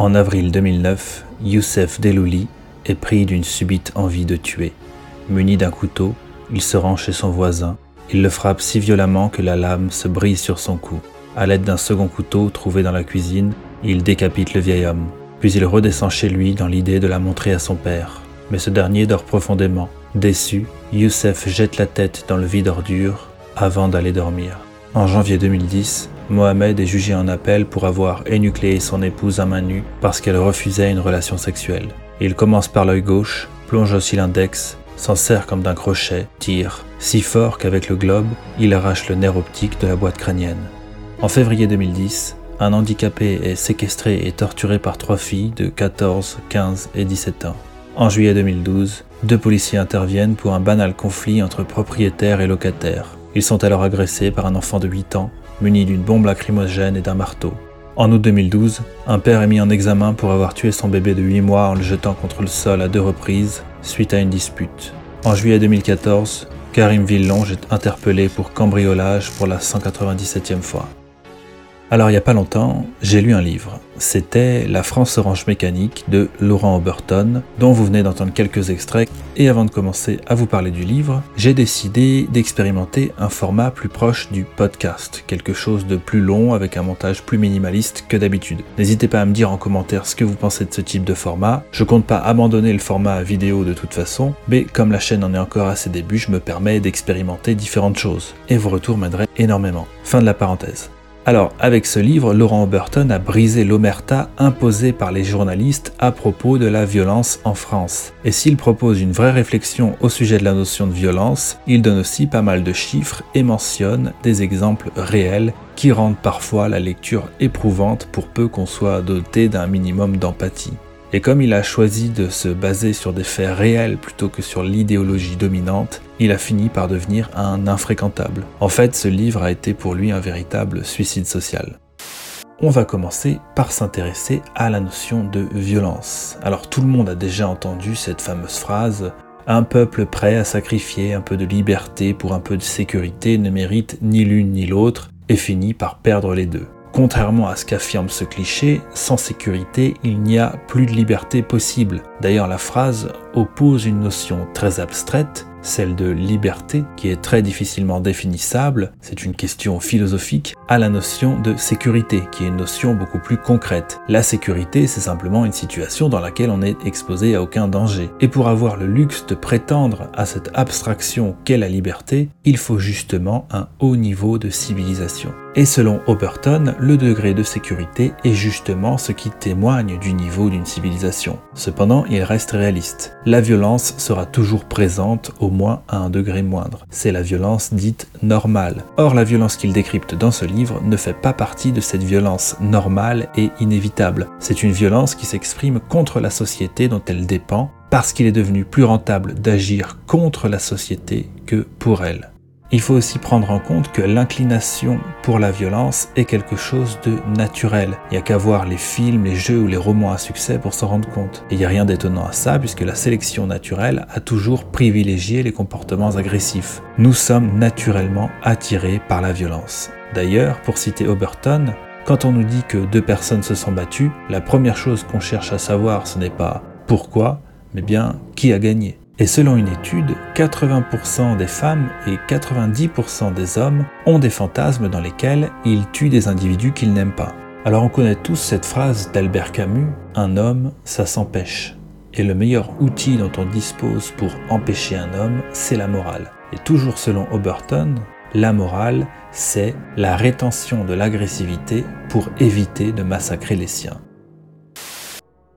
En avril 2009, Youssef Delouli est pris d'une subite envie de tuer. Muni d'un couteau, il se rend chez son voisin. Il le frappe si violemment que la lame se brise sur son cou. À l'aide d'un second couteau trouvé dans la cuisine, il décapite le vieil homme. Puis il redescend chez lui dans l'idée de la montrer à son père. Mais ce dernier dort profondément. Déçu, Youssef jette la tête dans le vide ordure avant d'aller dormir. En janvier 2010, Mohamed est jugé en appel pour avoir énucléé son épouse à main nue parce qu'elle refusait une relation sexuelle. Il commence par l'œil gauche, plonge aussi l'index, s'en sert comme d'un crochet, tire, si fort qu'avec le globe, il arrache le nerf optique de la boîte crânienne. En février 2010, un handicapé est séquestré et torturé par trois filles de 14, 15 et 17 ans. En juillet 2012, deux policiers interviennent pour un banal conflit entre propriétaires et locataires. Ils sont alors agressés par un enfant de 8 ans, muni d'une bombe lacrymogène et d'un marteau. En août 2012, un père est mis en examen pour avoir tué son bébé de 8 mois en le jetant contre le sol à deux reprises suite à une dispute. En juillet 2014, Karim Villonge est interpellé pour cambriolage pour la 197e fois. Alors il n'y a pas longtemps, j'ai lu un livre. C'était La France orange mécanique de Laurent Oberton, dont vous venez d'entendre quelques extraits. Et avant de commencer à vous parler du livre, j'ai décidé d'expérimenter un format plus proche du podcast, quelque chose de plus long avec un montage plus minimaliste que d'habitude. N'hésitez pas à me dire en commentaire ce que vous pensez de ce type de format. Je compte pas abandonner le format vidéo de toute façon, mais comme la chaîne en est encore à ses débuts, je me permets d'expérimenter différentes choses. Et vos retours m'aideraient énormément. Fin de la parenthèse. Alors, avec ce livre, Laurent Oberton a brisé l'omerta imposée par les journalistes à propos de la violence en France. Et s'il propose une vraie réflexion au sujet de la notion de violence, il donne aussi pas mal de chiffres et mentionne des exemples réels qui rendent parfois la lecture éprouvante pour peu qu'on soit doté d'un minimum d'empathie. Et comme il a choisi de se baser sur des faits réels plutôt que sur l'idéologie dominante, il a fini par devenir un infréquentable. En fait, ce livre a été pour lui un véritable suicide social. On va commencer par s'intéresser à la notion de violence. Alors tout le monde a déjà entendu cette fameuse phrase un peuple prêt à sacrifier un peu de liberté pour un peu de sécurité ne mérite ni l'une ni l'autre et finit par perdre les deux. Contrairement à ce qu'affirme ce cliché, sans sécurité, il n'y a plus de liberté possible. D'ailleurs, la phrase oppose une notion très abstraite, celle de liberté, qui est très difficilement définissable, c'est une question philosophique, à la notion de sécurité, qui est une notion beaucoup plus concrète. La sécurité, c'est simplement une situation dans laquelle on est exposé à aucun danger. Et pour avoir le luxe de prétendre à cette abstraction qu'est la liberté, il faut justement un haut niveau de civilisation. Et selon Oberton, le degré de sécurité est justement ce qui témoigne du niveau d'une civilisation. Cependant, il reste réaliste. La violence sera toujours présente au moins à un degré moindre. C'est la violence dite normale. Or, la violence qu'il décrypte dans ce livre ne fait pas partie de cette violence normale et inévitable. C'est une violence qui s'exprime contre la société dont elle dépend parce qu'il est devenu plus rentable d'agir contre la société que pour elle. Il faut aussi prendre en compte que l'inclination pour la violence est quelque chose de naturel. Il n'y a qu'à voir les films, les jeux ou les romans à succès pour s'en rendre compte. Et il n'y a rien d'étonnant à ça puisque la sélection naturelle a toujours privilégié les comportements agressifs. Nous sommes naturellement attirés par la violence. D'ailleurs, pour citer Oberton, quand on nous dit que deux personnes se sont battues, la première chose qu'on cherche à savoir ce n'est pas pourquoi, mais bien qui a gagné. Et selon une étude, 80% des femmes et 90% des hommes ont des fantasmes dans lesquels ils tuent des individus qu'ils n'aiment pas. Alors on connaît tous cette phrase d'Albert Camus, Un homme, ça s'empêche. Et le meilleur outil dont on dispose pour empêcher un homme, c'est la morale. Et toujours selon Oberton, la morale, c'est la rétention de l'agressivité pour éviter de massacrer les siens.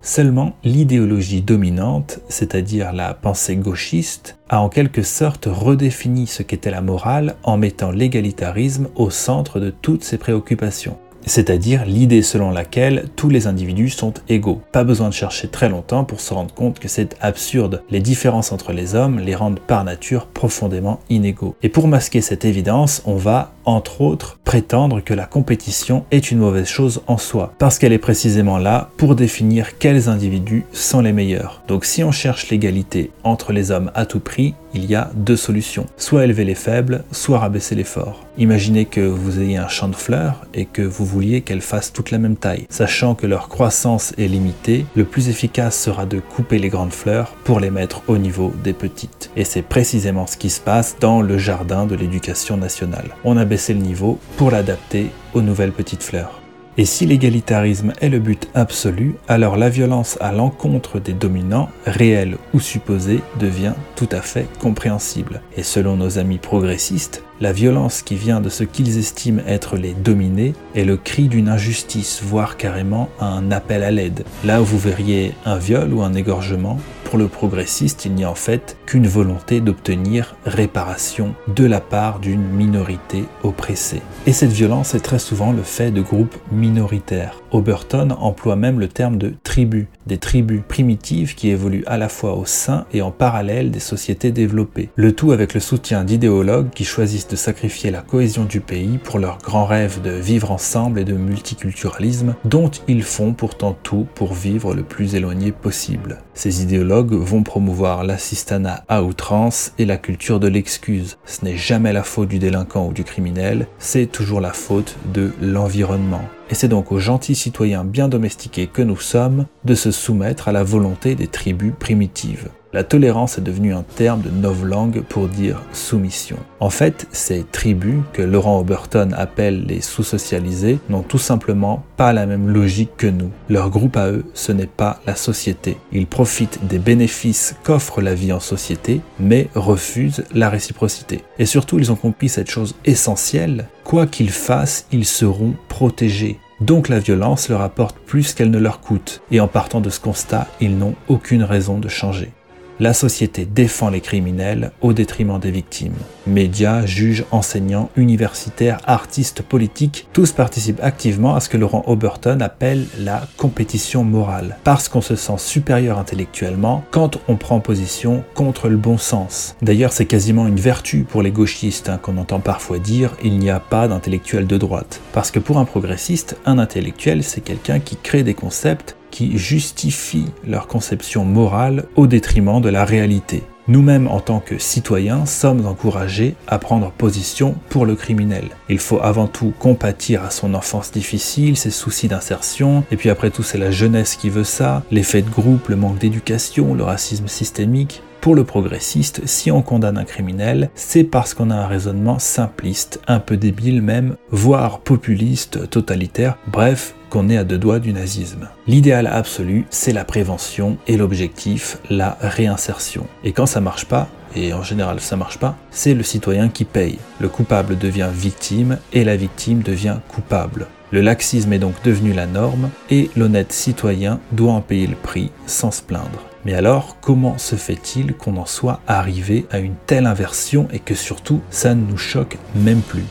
Seulement, l'idéologie dominante, c'est-à-dire la pensée gauchiste, a en quelque sorte redéfini ce qu'était la morale en mettant l'égalitarisme au centre de toutes ses préoccupations c'est-à-dire l'idée selon laquelle tous les individus sont égaux. Pas besoin de chercher très longtemps pour se rendre compte que c'est absurde. Les différences entre les hommes les rendent par nature profondément inégaux. Et pour masquer cette évidence, on va, entre autres, prétendre que la compétition est une mauvaise chose en soi, parce qu'elle est précisément là pour définir quels individus sont les meilleurs. Donc si on cherche l'égalité entre les hommes à tout prix, il y a deux solutions. Soit élever les faibles, soit rabaisser les forts. Imaginez que vous ayez un champ de fleurs et que vous qu'elles fassent toutes la même taille. Sachant que leur croissance est limitée, le plus efficace sera de couper les grandes fleurs pour les mettre au niveau des petites. Et c'est précisément ce qui se passe dans le jardin de l'éducation nationale. On a baissé le niveau pour l'adapter aux nouvelles petites fleurs. Et si l'égalitarisme est le but absolu, alors la violence à l'encontre des dominants, réels ou supposés, devient tout à fait compréhensible. Et selon nos amis progressistes, la violence qui vient de ce qu'ils estiment être les dominés est le cri d'une injustice, voire carrément un appel à l'aide. Là où vous verriez un viol ou un égorgement, pour le progressiste, il n'y a en fait qu'une volonté d'obtenir réparation de la part d'une minorité oppressée. Et cette violence est très souvent le fait de groupes minoritaires. Oberton emploie même le terme de tribu, des tribus primitives qui évoluent à la fois au sein et en parallèle des sociétés développées. Le tout avec le soutien d'idéologues qui choisissent de sacrifier la cohésion du pays pour leur grand rêve de vivre ensemble et de multiculturalisme, dont ils font pourtant tout pour vivre le plus éloigné possible. Ces idéologues vont promouvoir l'assistanat à outrance et la culture de l'excuse. Ce n'est jamais la faute du délinquant ou du criminel, c'est toujours la faute de l'environnement. Et c'est donc aux gentils citoyens bien domestiqués que nous sommes de se soumettre à la volonté des tribus primitives. La tolérance est devenue un terme de novlangue pour dire soumission. En fait, ces tribus, que Laurent Oberton appelle les sous-socialisés, n'ont tout simplement pas la même logique que nous. Leur groupe à eux, ce n'est pas la société. Ils profitent des bénéfices qu'offre la vie en société, mais refusent la réciprocité. Et surtout, ils ont compris cette chose essentielle, quoi qu'ils fassent, ils seront protégés. Donc la violence leur apporte plus qu'elle ne leur coûte, et en partant de ce constat, ils n'ont aucune raison de changer. La société défend les criminels au détriment des victimes. Médias, juges, enseignants, universitaires, artistes, politiques, tous participent activement à ce que Laurent Oberton appelle la compétition morale, parce qu'on se sent supérieur intellectuellement quand on prend position contre le bon sens. D'ailleurs, c'est quasiment une vertu pour les gauchistes hein, qu'on entend parfois dire il n'y a pas d'intellectuel de droite. Parce que pour un progressiste, un intellectuel, c'est quelqu'un qui crée des concepts qui justifient leur conception morale au détriment de la réalité. Nous-mêmes, en tant que citoyens, sommes encouragés à prendre position pour le criminel. Il faut avant tout compatir à son enfance difficile, ses soucis d'insertion, et puis après tout c'est la jeunesse qui veut ça, l'effet de groupe, le manque d'éducation, le racisme systémique. Pour le progressiste, si on condamne un criminel, c'est parce qu'on a un raisonnement simpliste, un peu débile même, voire populiste, totalitaire, bref, qu'on est à deux doigts du nazisme. L'idéal absolu, c'est la prévention et l'objectif, la réinsertion. Et quand ça marche pas, et en général ça marche pas, c'est le citoyen qui paye. Le coupable devient victime et la victime devient coupable. Le laxisme est donc devenu la norme et l'honnête citoyen doit en payer le prix sans se plaindre. Mais alors, comment se fait-il qu'on en soit arrivé à une telle inversion et que surtout ça ne nous choque même plus?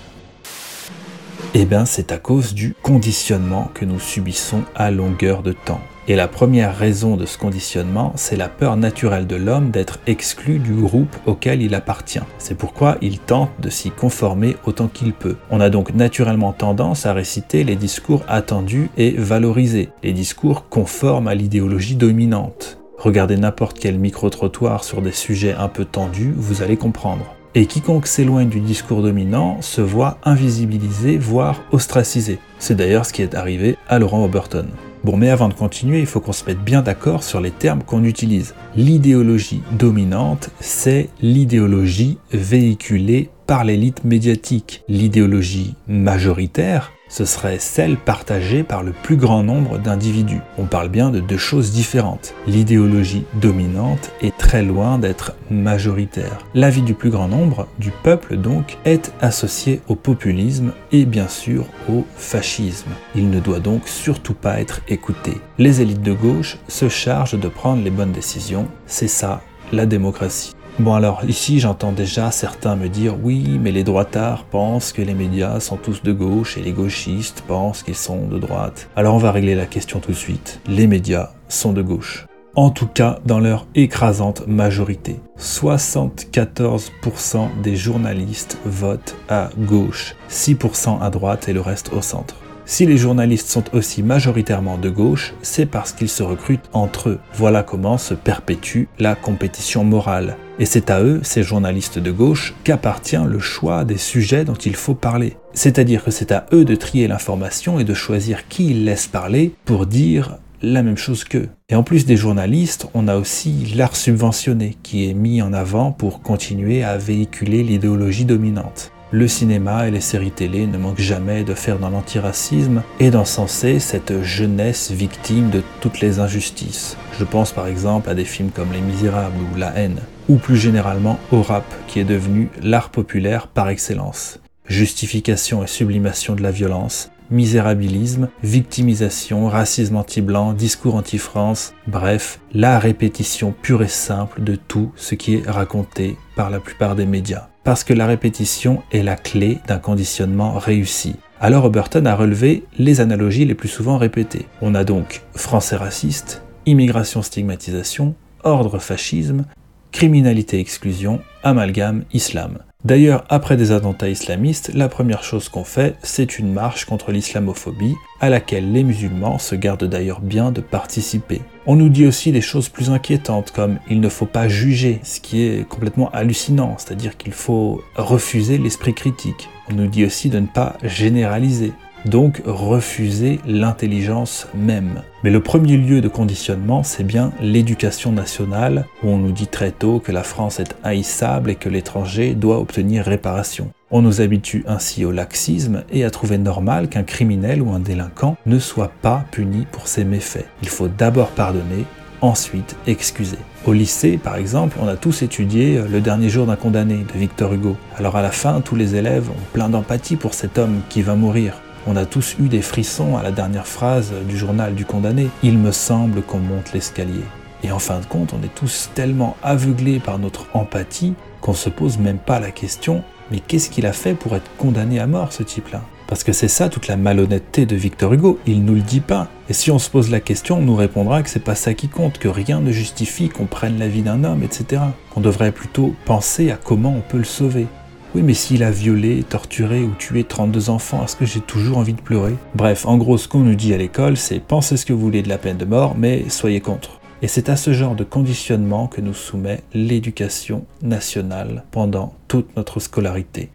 Eh bien, c'est à cause du conditionnement que nous subissons à longueur de temps. Et la première raison de ce conditionnement, c'est la peur naturelle de l'homme d'être exclu du groupe auquel il appartient. C'est pourquoi il tente de s'y conformer autant qu'il peut. On a donc naturellement tendance à réciter les discours attendus et valorisés, les discours conformes à l'idéologie dominante. Regardez n'importe quel micro-trottoir sur des sujets un peu tendus, vous allez comprendre. Et quiconque s'éloigne du discours dominant se voit invisibilisé, voire ostracisé. C'est d'ailleurs ce qui est arrivé à Laurent Oberton. Bon, mais avant de continuer, il faut qu'on se mette bien d'accord sur les termes qu'on utilise. L'idéologie dominante, c'est l'idéologie véhiculée par l'élite médiatique. L'idéologie majoritaire, ce serait celle partagée par le plus grand nombre d'individus. On parle bien de deux choses différentes. L'idéologie dominante est très loin d'être majoritaire. L'avis du plus grand nombre, du peuple donc, est associé au populisme et bien sûr au fascisme. Il ne doit donc surtout pas être écouté. Les élites de gauche se chargent de prendre les bonnes décisions. C'est ça, la démocratie. Bon alors ici j'entends déjà certains me dire oui mais les droitards pensent que les médias sont tous de gauche et les gauchistes pensent qu'ils sont de droite. Alors on va régler la question tout de suite. Les médias sont de gauche. En tout cas dans leur écrasante majorité. 74% des journalistes votent à gauche, 6% à droite et le reste au centre. Si les journalistes sont aussi majoritairement de gauche, c'est parce qu'ils se recrutent entre eux. Voilà comment se perpétue la compétition morale. Et c'est à eux, ces journalistes de gauche, qu'appartient le choix des sujets dont il faut parler. C'est-à-dire que c'est à eux de trier l'information et de choisir qui ils laissent parler pour dire la même chose qu'eux. Et en plus des journalistes, on a aussi l'art subventionné qui est mis en avant pour continuer à véhiculer l'idéologie dominante. Le cinéma et les séries télé ne manquent jamais de faire dans l'antiracisme et d'encenser cette jeunesse victime de toutes les injustices. Je pense par exemple à des films comme Les Misérables ou La haine, ou plus généralement au rap qui est devenu l'art populaire par excellence. Justification et sublimation de la violence, misérabilisme, victimisation, racisme anti-blanc, discours anti-France, bref, la répétition pure et simple de tout ce qui est raconté par la plupart des médias. Parce que la répétition est la clé d'un conditionnement réussi. Alors Oberton a relevé les analogies les plus souvent répétées. On a donc français raciste, immigration stigmatisation, ordre fascisme, criminalité exclusion, amalgame islam. D'ailleurs, après des attentats islamistes, la première chose qu'on fait, c'est une marche contre l'islamophobie, à laquelle les musulmans se gardent d'ailleurs bien de participer. On nous dit aussi des choses plus inquiétantes, comme il ne faut pas juger, ce qui est complètement hallucinant, c'est-à-dire qu'il faut refuser l'esprit critique. On nous dit aussi de ne pas généraliser donc refuser l'intelligence même. Mais le premier lieu de conditionnement, c'est bien l'éducation nationale, où on nous dit très tôt que la France est haïssable et que l'étranger doit obtenir réparation. On nous habitue ainsi au laxisme et à trouver normal qu'un criminel ou un délinquant ne soit pas puni pour ses méfaits. Il faut d'abord pardonner, ensuite excuser. Au lycée, par exemple, on a tous étudié Le dernier jour d'un condamné de Victor Hugo. Alors à la fin, tous les élèves ont plein d'empathie pour cet homme qui va mourir. On a tous eu des frissons à la dernière phrase du journal du condamné. Il me semble qu'on monte l'escalier. Et en fin de compte, on est tous tellement aveuglés par notre empathie qu'on se pose même pas la question mais qu'est-ce qu'il a fait pour être condamné à mort ce type-là? Parce que c'est ça toute la malhonnêteté de Victor Hugo, il nous le dit pas. Et si on se pose la question, on nous répondra que c'est pas ça qui compte, que rien ne justifie qu'on prenne la vie d'un homme, etc. Qu'on devrait plutôt penser à comment on peut le sauver. Oui, mais s'il a violé, torturé ou tué 32 enfants, est-ce que j'ai toujours envie de pleurer? Bref, en gros, ce qu'on nous dit à l'école, c'est pensez ce que vous voulez de la peine de mort, mais soyez contre. Et c'est à ce genre de conditionnement que nous soumet l'éducation nationale pendant toute notre scolarité.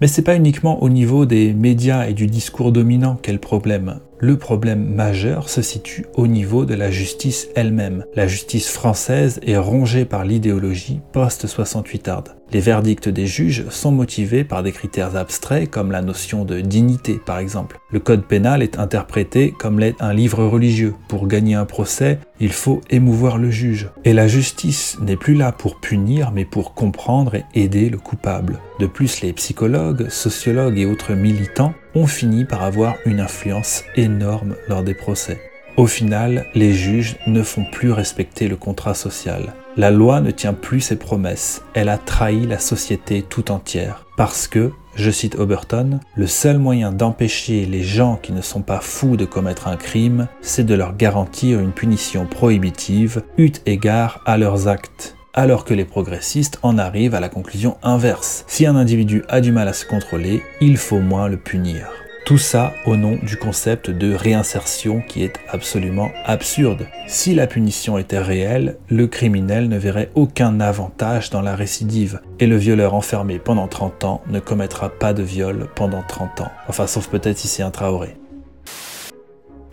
Mais c'est pas uniquement au niveau des médias et du discours dominant qu'est le problème. Le problème majeur se situe au niveau de la justice elle-même. La justice française est rongée par l'idéologie post-68 arde. Les verdicts des juges sont motivés par des critères abstraits comme la notion de dignité par exemple. Le code pénal est interprété comme l'est un livre religieux. Pour gagner un procès, il faut émouvoir le juge. Et la justice n'est plus là pour punir mais pour comprendre et aider le coupable. De plus, les psychologues, sociologues et autres militants ont fini par avoir une influence énorme lors des procès. Au final, les juges ne font plus respecter le contrat social. La loi ne tient plus ses promesses, elle a trahi la société tout entière. Parce que, je cite Oberton, le seul moyen d'empêcher les gens qui ne sont pas fous de commettre un crime, c'est de leur garantir une punition prohibitive, eut égard à leurs actes alors que les progressistes en arrivent à la conclusion inverse. Si un individu a du mal à se contrôler, il faut moins le punir. Tout ça au nom du concept de réinsertion qui est absolument absurde. Si la punition était réelle, le criminel ne verrait aucun avantage dans la récidive, et le violeur enfermé pendant 30 ans ne commettra pas de viol pendant 30 ans. Enfin, sauf peut-être si c'est un Traoré.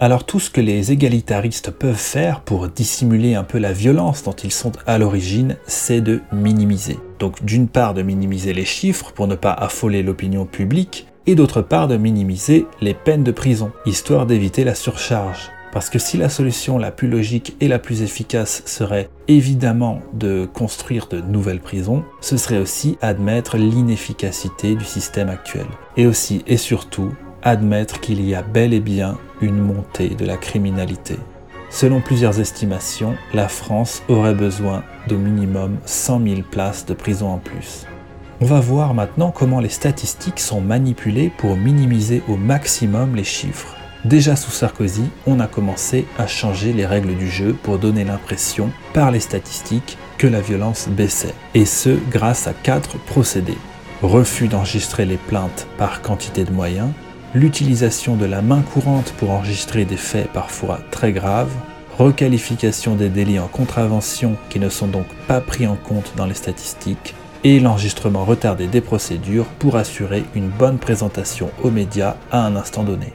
Alors tout ce que les égalitaristes peuvent faire pour dissimuler un peu la violence dont ils sont à l'origine, c'est de minimiser. Donc d'une part de minimiser les chiffres pour ne pas affoler l'opinion publique, et d'autre part de minimiser les peines de prison, histoire d'éviter la surcharge. Parce que si la solution la plus logique et la plus efficace serait évidemment de construire de nouvelles prisons, ce serait aussi admettre l'inefficacité du système actuel. Et aussi et surtout admettre qu'il y a bel et bien une montée de la criminalité. Selon plusieurs estimations, la France aurait besoin d'au minimum 100 000 places de prison en plus. On va voir maintenant comment les statistiques sont manipulées pour minimiser au maximum les chiffres. Déjà sous Sarkozy, on a commencé à changer les règles du jeu pour donner l'impression, par les statistiques, que la violence baissait. Et ce, grâce à quatre procédés. Refus d'enregistrer les plaintes par quantité de moyens, l'utilisation de la main courante pour enregistrer des faits parfois très graves, requalification des délits en contravention qui ne sont donc pas pris en compte dans les statistiques, et l'enregistrement retardé des procédures pour assurer une bonne présentation aux médias à un instant donné.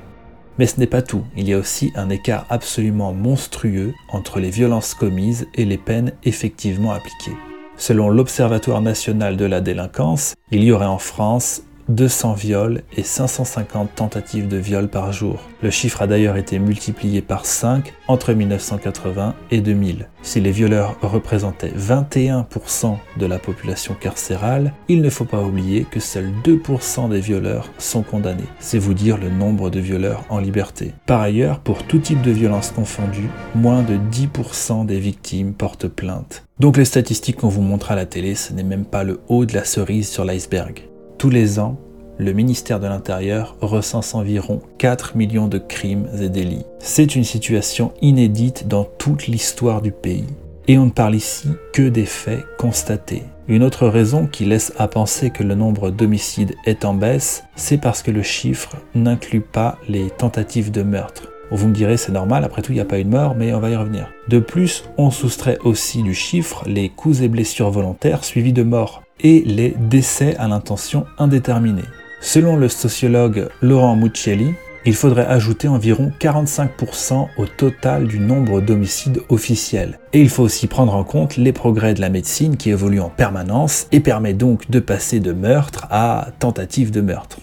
Mais ce n'est pas tout, il y a aussi un écart absolument monstrueux entre les violences commises et les peines effectivement appliquées. Selon l'Observatoire national de la délinquance, il y aurait en France 200 viols et 550 tentatives de viol par jour. Le chiffre a d'ailleurs été multiplié par 5 entre 1980 et 2000. Si les violeurs représentaient 21% de la population carcérale, il ne faut pas oublier que seuls 2% des violeurs sont condamnés. C'est vous dire le nombre de violeurs en liberté. Par ailleurs, pour tout type de violence confondue, moins de 10% des victimes portent plainte. Donc les statistiques qu'on vous montre à la télé, ce n'est même pas le haut de la cerise sur l'iceberg. Tous les ans, le ministère de l'Intérieur recense environ 4 millions de crimes et délits. C'est une situation inédite dans toute l'histoire du pays. Et on ne parle ici que des faits constatés. Une autre raison qui laisse à penser que le nombre d'homicides est en baisse, c'est parce que le chiffre n'inclut pas les tentatives de meurtre. Vous me direz, c'est normal, après tout, il n'y a pas une mort, mais on va y revenir. De plus, on soustrait aussi du chiffre les coups et blessures volontaires suivis de morts et les décès à l'intention indéterminée. Selon le sociologue Laurent Muccelli, il faudrait ajouter environ 45% au total du nombre d'homicides officiels. Et il faut aussi prendre en compte les progrès de la médecine qui évolue en permanence et permet donc de passer de meurtre à tentative de meurtre.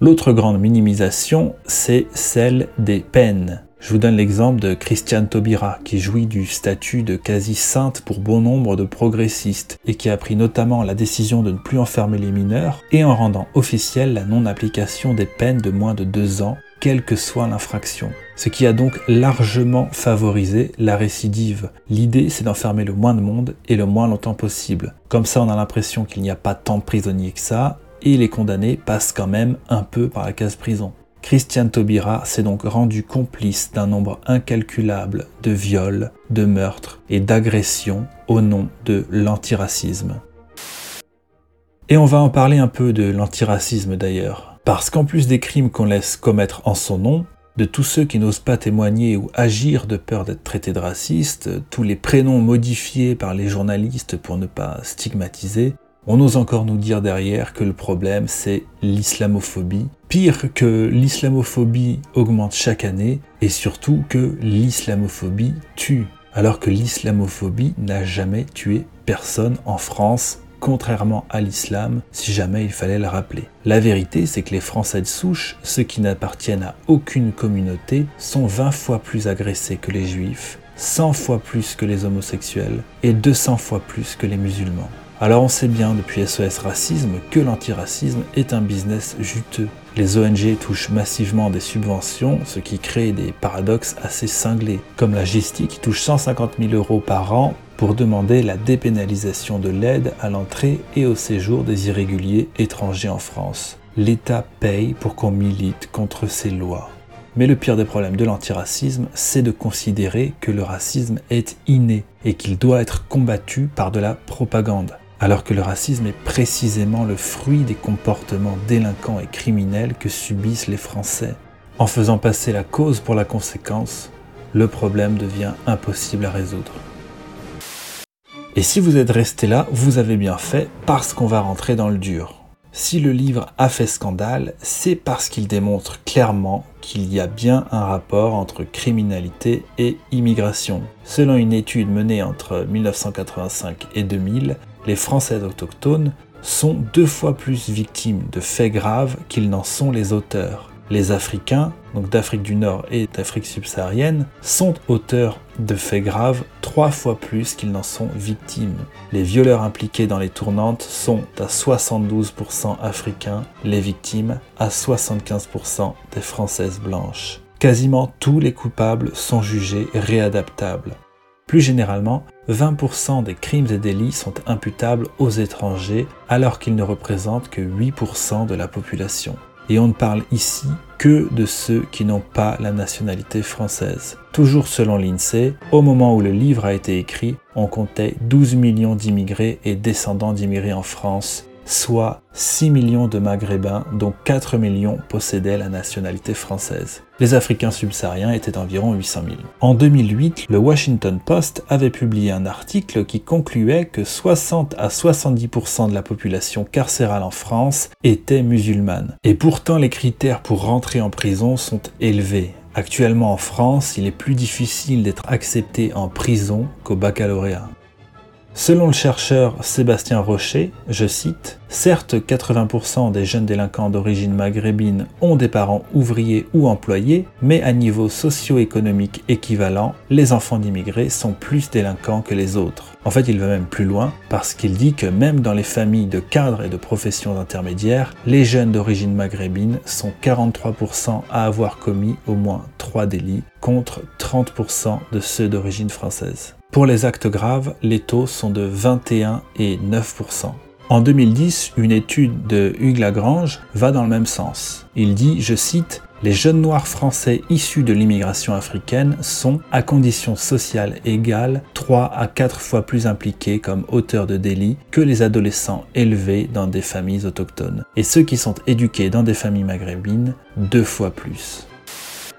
L'autre grande minimisation, c'est celle des peines. Je vous donne l'exemple de Christiane Taubira, qui jouit du statut de quasi-sainte pour bon nombre de progressistes, et qui a pris notamment la décision de ne plus enfermer les mineurs, et en rendant officielle la non-application des peines de moins de deux ans, quelle que soit l'infraction. Ce qui a donc largement favorisé la récidive. L'idée, c'est d'enfermer le moins de monde et le moins longtemps possible. Comme ça, on a l'impression qu'il n'y a pas tant de prisonniers que ça, et les condamnés passent quand même un peu par la case prison. Christiane Taubira s'est donc rendu complice d'un nombre incalculable de viols, de meurtres et d'agressions au nom de l'antiracisme. Et on va en parler un peu de l'antiracisme d'ailleurs. Parce qu'en plus des crimes qu'on laisse commettre en son nom, de tous ceux qui n'osent pas témoigner ou agir de peur d'être traités de racistes, tous les prénoms modifiés par les journalistes pour ne pas stigmatiser, on ose encore nous dire derrière que le problème c'est l'islamophobie. Pire que l'islamophobie augmente chaque année et surtout que l'islamophobie tue. Alors que l'islamophobie n'a jamais tué personne en France contrairement à l'islam, si jamais il fallait le rappeler. La vérité, c'est que les Français de souche, ceux qui n'appartiennent à aucune communauté, sont 20 fois plus agressés que les juifs, 100 fois plus que les homosexuels et 200 fois plus que les musulmans. Alors on sait bien depuis SOS Racisme que l'antiracisme est un business juteux. Les ONG touchent massivement des subventions, ce qui crée des paradoxes assez cinglés, comme la GISTI qui touche 150 000 euros par an pour demander la dépénalisation de l'aide à l'entrée et au séjour des irréguliers étrangers en France. L'État paye pour qu'on milite contre ces lois. Mais le pire des problèmes de l'antiracisme, c'est de considérer que le racisme est inné et qu'il doit être combattu par de la propagande alors que le racisme est précisément le fruit des comportements délinquants et criminels que subissent les Français. En faisant passer la cause pour la conséquence, le problème devient impossible à résoudre. Et si vous êtes resté là, vous avez bien fait parce qu'on va rentrer dans le dur. Si le livre a fait scandale, c'est parce qu'il démontre clairement qu'il y a bien un rapport entre criminalité et immigration. Selon une étude menée entre 1985 et 2000, les Français autochtones sont deux fois plus victimes de faits graves qu'ils n'en sont les auteurs. Les Africains, donc d'Afrique du Nord et d'Afrique subsaharienne, sont auteurs de faits graves trois fois plus qu'ils n'en sont victimes. Les violeurs impliqués dans les tournantes sont à 72% africains, les victimes à 75% des Françaises blanches. Quasiment tous les coupables sont jugés réadaptables. Plus généralement, 20% des crimes et délits sont imputables aux étrangers alors qu'ils ne représentent que 8% de la population. Et on ne parle ici que de ceux qui n'ont pas la nationalité française. Toujours selon l'INSEE, au moment où le livre a été écrit, on comptait 12 millions d'immigrés et descendants d'immigrés en France, soit 6 millions de Maghrébins, dont 4 millions possédaient la nationalité française. Les Africains subsahariens étaient environ 800 000. En 2008, le Washington Post avait publié un article qui concluait que 60 à 70% de la population carcérale en France était musulmane. Et pourtant, les critères pour rentrer en prison sont élevés. Actuellement en France, il est plus difficile d'être accepté en prison qu'au baccalauréat. Selon le chercheur Sébastien Rocher, je cite, Certes, 80% des jeunes délinquants d'origine maghrébine ont des parents ouvriers ou employés, mais à niveau socio-économique équivalent, les enfants d'immigrés sont plus délinquants que les autres. En fait, il va même plus loin parce qu'il dit que même dans les familles de cadres et de professions intermédiaires, les jeunes d'origine maghrébine sont 43% à avoir commis au moins 3 délits contre 30% de ceux d'origine française. Pour les actes graves, les taux sont de 21 et 9%. En 2010, une étude de Hugues Lagrange va dans le même sens. Il dit, je cite, Les jeunes noirs français issus de l'immigration africaine sont, à conditions sociales égales, 3 à 4 fois plus impliqués comme auteurs de délits que les adolescents élevés dans des familles autochtones. Et ceux qui sont éduqués dans des familles maghrébines, deux fois plus.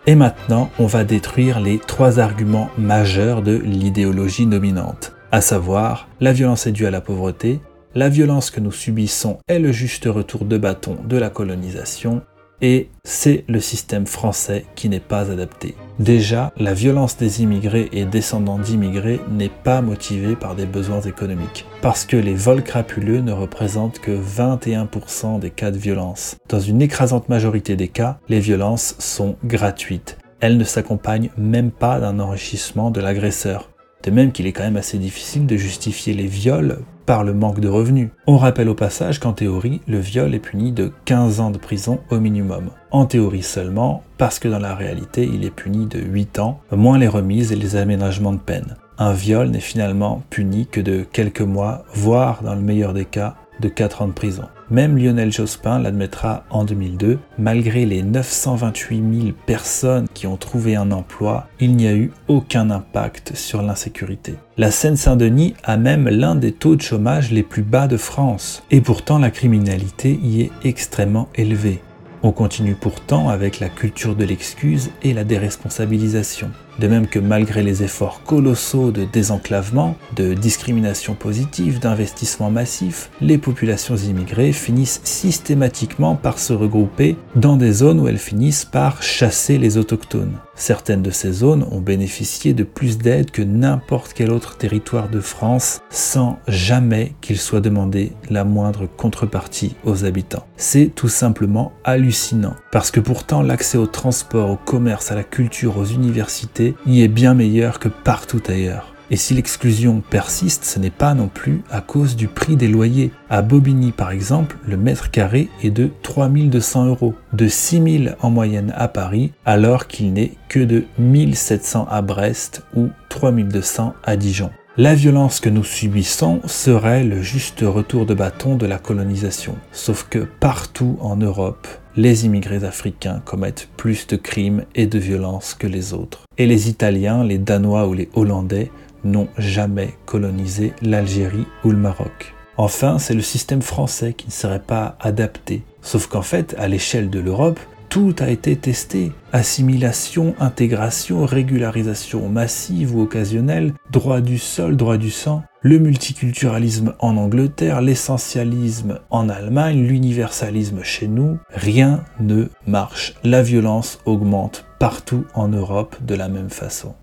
Et maintenant, on va détruire les trois arguments majeurs de l'idéologie dominante, à savoir la violence est due à la pauvreté, la violence que nous subissons est le juste retour de bâton de la colonisation, et c'est le système français qui n'est pas adapté. Déjà, la violence des immigrés et descendants d'immigrés n'est pas motivée par des besoins économiques, parce que les vols crapuleux ne représentent que 21% des cas de violence. Dans une écrasante majorité des cas, les violences sont gratuites. Elles ne s'accompagnent même pas d'un enrichissement de l'agresseur. De même qu'il est quand même assez difficile de justifier les viols par le manque de revenus. On rappelle au passage qu'en théorie, le viol est puni de 15 ans de prison au minimum. En théorie seulement, parce que dans la réalité, il est puni de 8 ans, moins les remises et les aménagements de peine. Un viol n'est finalement puni que de quelques mois, voire dans le meilleur des cas, de 4 ans de prison. Même Lionel Jospin l'admettra en 2002, malgré les 928 000 personnes qui ont trouvé un emploi, il n'y a eu aucun impact sur l'insécurité. La Seine-Saint-Denis a même l'un des taux de chômage les plus bas de France, et pourtant la criminalité y est extrêmement élevée. On continue pourtant avec la culture de l'excuse et la déresponsabilisation. De même que malgré les efforts colossaux de désenclavement, de discrimination positive, d'investissement massif, les populations immigrées finissent systématiquement par se regrouper dans des zones où elles finissent par chasser les autochtones. Certaines de ces zones ont bénéficié de plus d'aide que n'importe quel autre territoire de France sans jamais qu'il soit demandé la moindre contrepartie aux habitants. C'est tout simplement hallucinant parce que pourtant l'accès au transport, au commerce, à la culture, aux universités y est bien meilleur que partout ailleurs. Et si l'exclusion persiste, ce n'est pas non plus à cause du prix des loyers. À Bobigny, par exemple, le mètre carré est de 3200 euros, de 6000 en moyenne à Paris, alors qu'il n'est que de 1700 à Brest ou 3200 à Dijon. La violence que nous subissons serait le juste retour de bâton de la colonisation. Sauf que partout en Europe, les immigrés africains commettent plus de crimes et de violences que les autres. Et les Italiens, les Danois ou les Hollandais n'ont jamais colonisé l'Algérie ou le Maroc. Enfin, c'est le système français qui ne serait pas adapté. Sauf qu'en fait, à l'échelle de l'Europe, tout a été testé. Assimilation, intégration, régularisation massive ou occasionnelle, droit du sol, droit du sang, le multiculturalisme en Angleterre, l'essentialisme en Allemagne, l'universalisme chez nous, rien ne marche. La violence augmente partout en Europe de la même façon.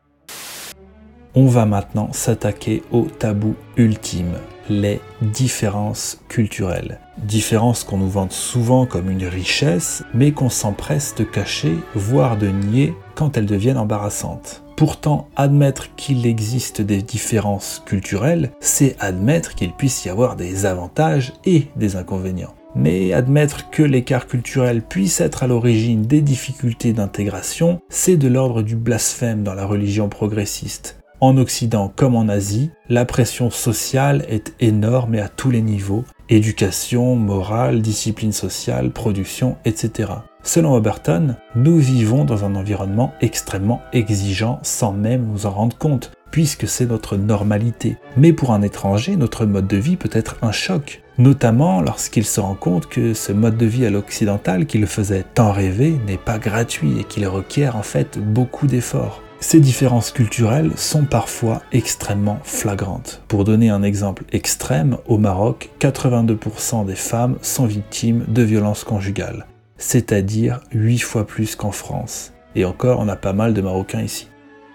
On va maintenant s'attaquer au tabou ultime, les différences culturelles. Différences qu'on nous vante souvent comme une richesse, mais qu'on s'empresse de cacher, voire de nier quand elles deviennent embarrassantes. Pourtant, admettre qu'il existe des différences culturelles, c'est admettre qu'il puisse y avoir des avantages et des inconvénients. Mais admettre que l'écart culturel puisse être à l'origine des difficultés d'intégration, c'est de l'ordre du blasphème dans la religion progressiste. En Occident comme en Asie, la pression sociale est énorme et à tous les niveaux, éducation, morale, discipline sociale, production, etc. Selon Oberton, nous vivons dans un environnement extrêmement exigeant sans même nous en rendre compte, puisque c'est notre normalité. Mais pour un étranger, notre mode de vie peut être un choc. notamment lorsqu'il se rend compte que ce mode de vie à l'occidental qui le faisait tant rêver n'est pas gratuit et qu'il requiert en fait beaucoup d'efforts. Ces différences culturelles sont parfois extrêmement flagrantes. Pour donner un exemple extrême, au Maroc, 82% des femmes sont victimes de violences conjugales, c'est-à-dire 8 fois plus qu'en France. Et encore, on a pas mal de Marocains ici.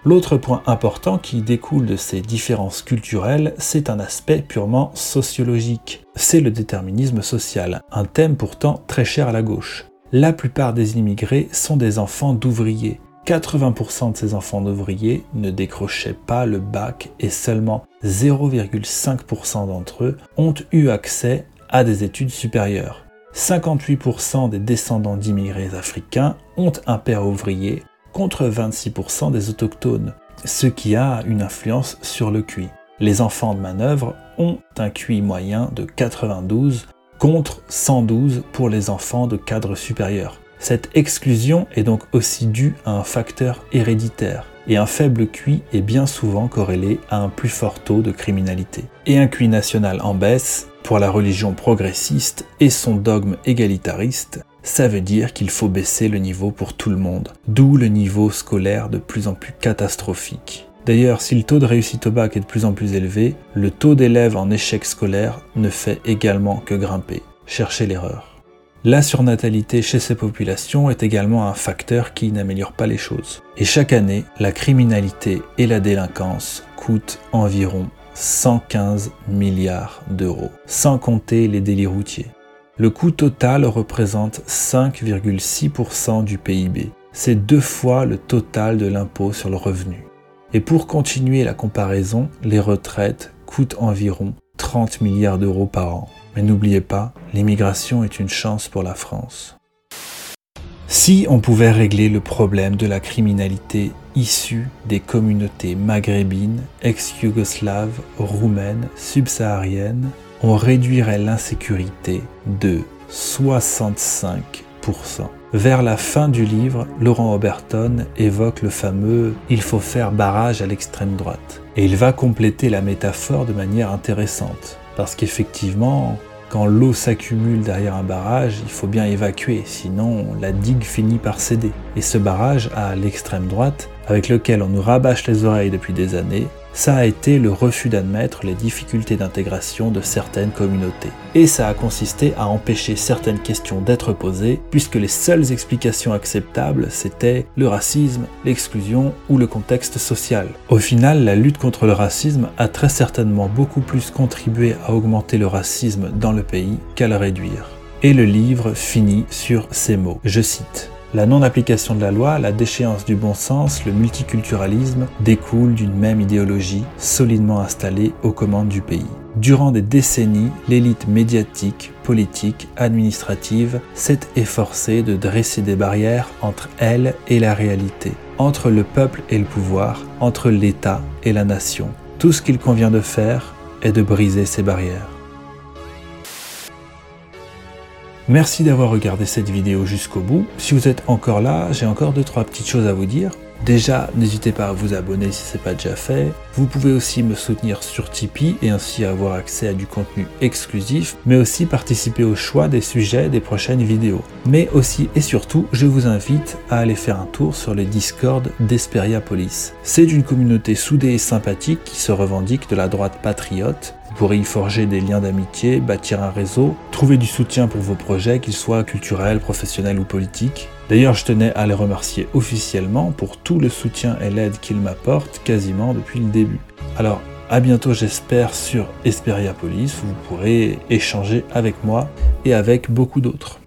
L'autre point important qui découle de ces différences culturelles, c'est un aspect purement sociologique. C'est le déterminisme social, un thème pourtant très cher à la gauche. La plupart des immigrés sont des enfants d'ouvriers. 80% de ces enfants d'ouvriers ne décrochaient pas le bac et seulement 0,5% d'entre eux ont eu accès à des études supérieures. 58% des descendants d'immigrés africains ont un père ouvrier contre 26% des autochtones, ce qui a une influence sur le QI. Les enfants de manœuvre ont un QI moyen de 92 contre 112 pour les enfants de cadre supérieur. Cette exclusion est donc aussi due à un facteur héréditaire, et un faible QI est bien souvent corrélé à un plus fort taux de criminalité. Et un QI national en baisse, pour la religion progressiste et son dogme égalitariste, ça veut dire qu'il faut baisser le niveau pour tout le monde, d'où le niveau scolaire de plus en plus catastrophique. D'ailleurs, si le taux de réussite au bac est de plus en plus élevé, le taux d'élèves en échec scolaire ne fait également que grimper. Cherchez l'erreur. La surnatalité chez ces populations est également un facteur qui n'améliore pas les choses. Et chaque année, la criminalité et la délinquance coûtent environ 115 milliards d'euros, sans compter les délits routiers. Le coût total représente 5,6% du PIB. C'est deux fois le total de l'impôt sur le revenu. Et pour continuer la comparaison, les retraites coûtent environ 30 milliards d'euros par an. Mais n'oubliez pas, l'immigration est une chance pour la France. Si on pouvait régler le problème de la criminalité issue des communautés maghrébines, ex-yougoslaves, roumaines, subsahariennes, on réduirait l'insécurité de 65%. Vers la fin du livre, Laurent Oberton évoque le fameux Il faut faire barrage à l'extrême droite. Et il va compléter la métaphore de manière intéressante. Parce qu'effectivement, quand l'eau s'accumule derrière un barrage, il faut bien évacuer, sinon la digue finit par céder. Et ce barrage à l'extrême droite, avec lequel on nous rabâche les oreilles depuis des années, ça a été le refus d'admettre les difficultés d'intégration de certaines communautés. Et ça a consisté à empêcher certaines questions d'être posées, puisque les seules explications acceptables, c'était le racisme, l'exclusion ou le contexte social. Au final, la lutte contre le racisme a très certainement beaucoup plus contribué à augmenter le racisme dans le pays qu'à le réduire. Et le livre finit sur ces mots, je cite. La non-application de la loi, la déchéance du bon sens, le multiculturalisme découlent d'une même idéologie solidement installée aux commandes du pays. Durant des décennies, l'élite médiatique, politique, administrative s'est efforcée de dresser des barrières entre elle et la réalité, entre le peuple et le pouvoir, entre l'État et la nation. Tout ce qu'il convient de faire est de briser ces barrières. Merci d'avoir regardé cette vidéo jusqu'au bout. Si vous êtes encore là, j'ai encore deux trois petites choses à vous dire. Déjà, n'hésitez pas à vous abonner si ce n'est pas déjà fait. Vous pouvez aussi me soutenir sur Tipeee et ainsi avoir accès à du contenu exclusif, mais aussi participer au choix des sujets des prochaines vidéos. Mais aussi et surtout, je vous invite à aller faire un tour sur les Discord d'Esperia Police. C'est une communauté soudée et sympathique qui se revendique de la droite patriote vous pourrez y forger des liens d'amitié, bâtir un réseau, trouver du soutien pour vos projets, qu'ils soient culturels, professionnels ou politiques. D'ailleurs, je tenais à les remercier officiellement pour tout le soutien et l'aide qu'ils m'apportent quasiment depuis le début. Alors, à bientôt, j'espère, sur Esperiapolis, où vous pourrez échanger avec moi et avec beaucoup d'autres.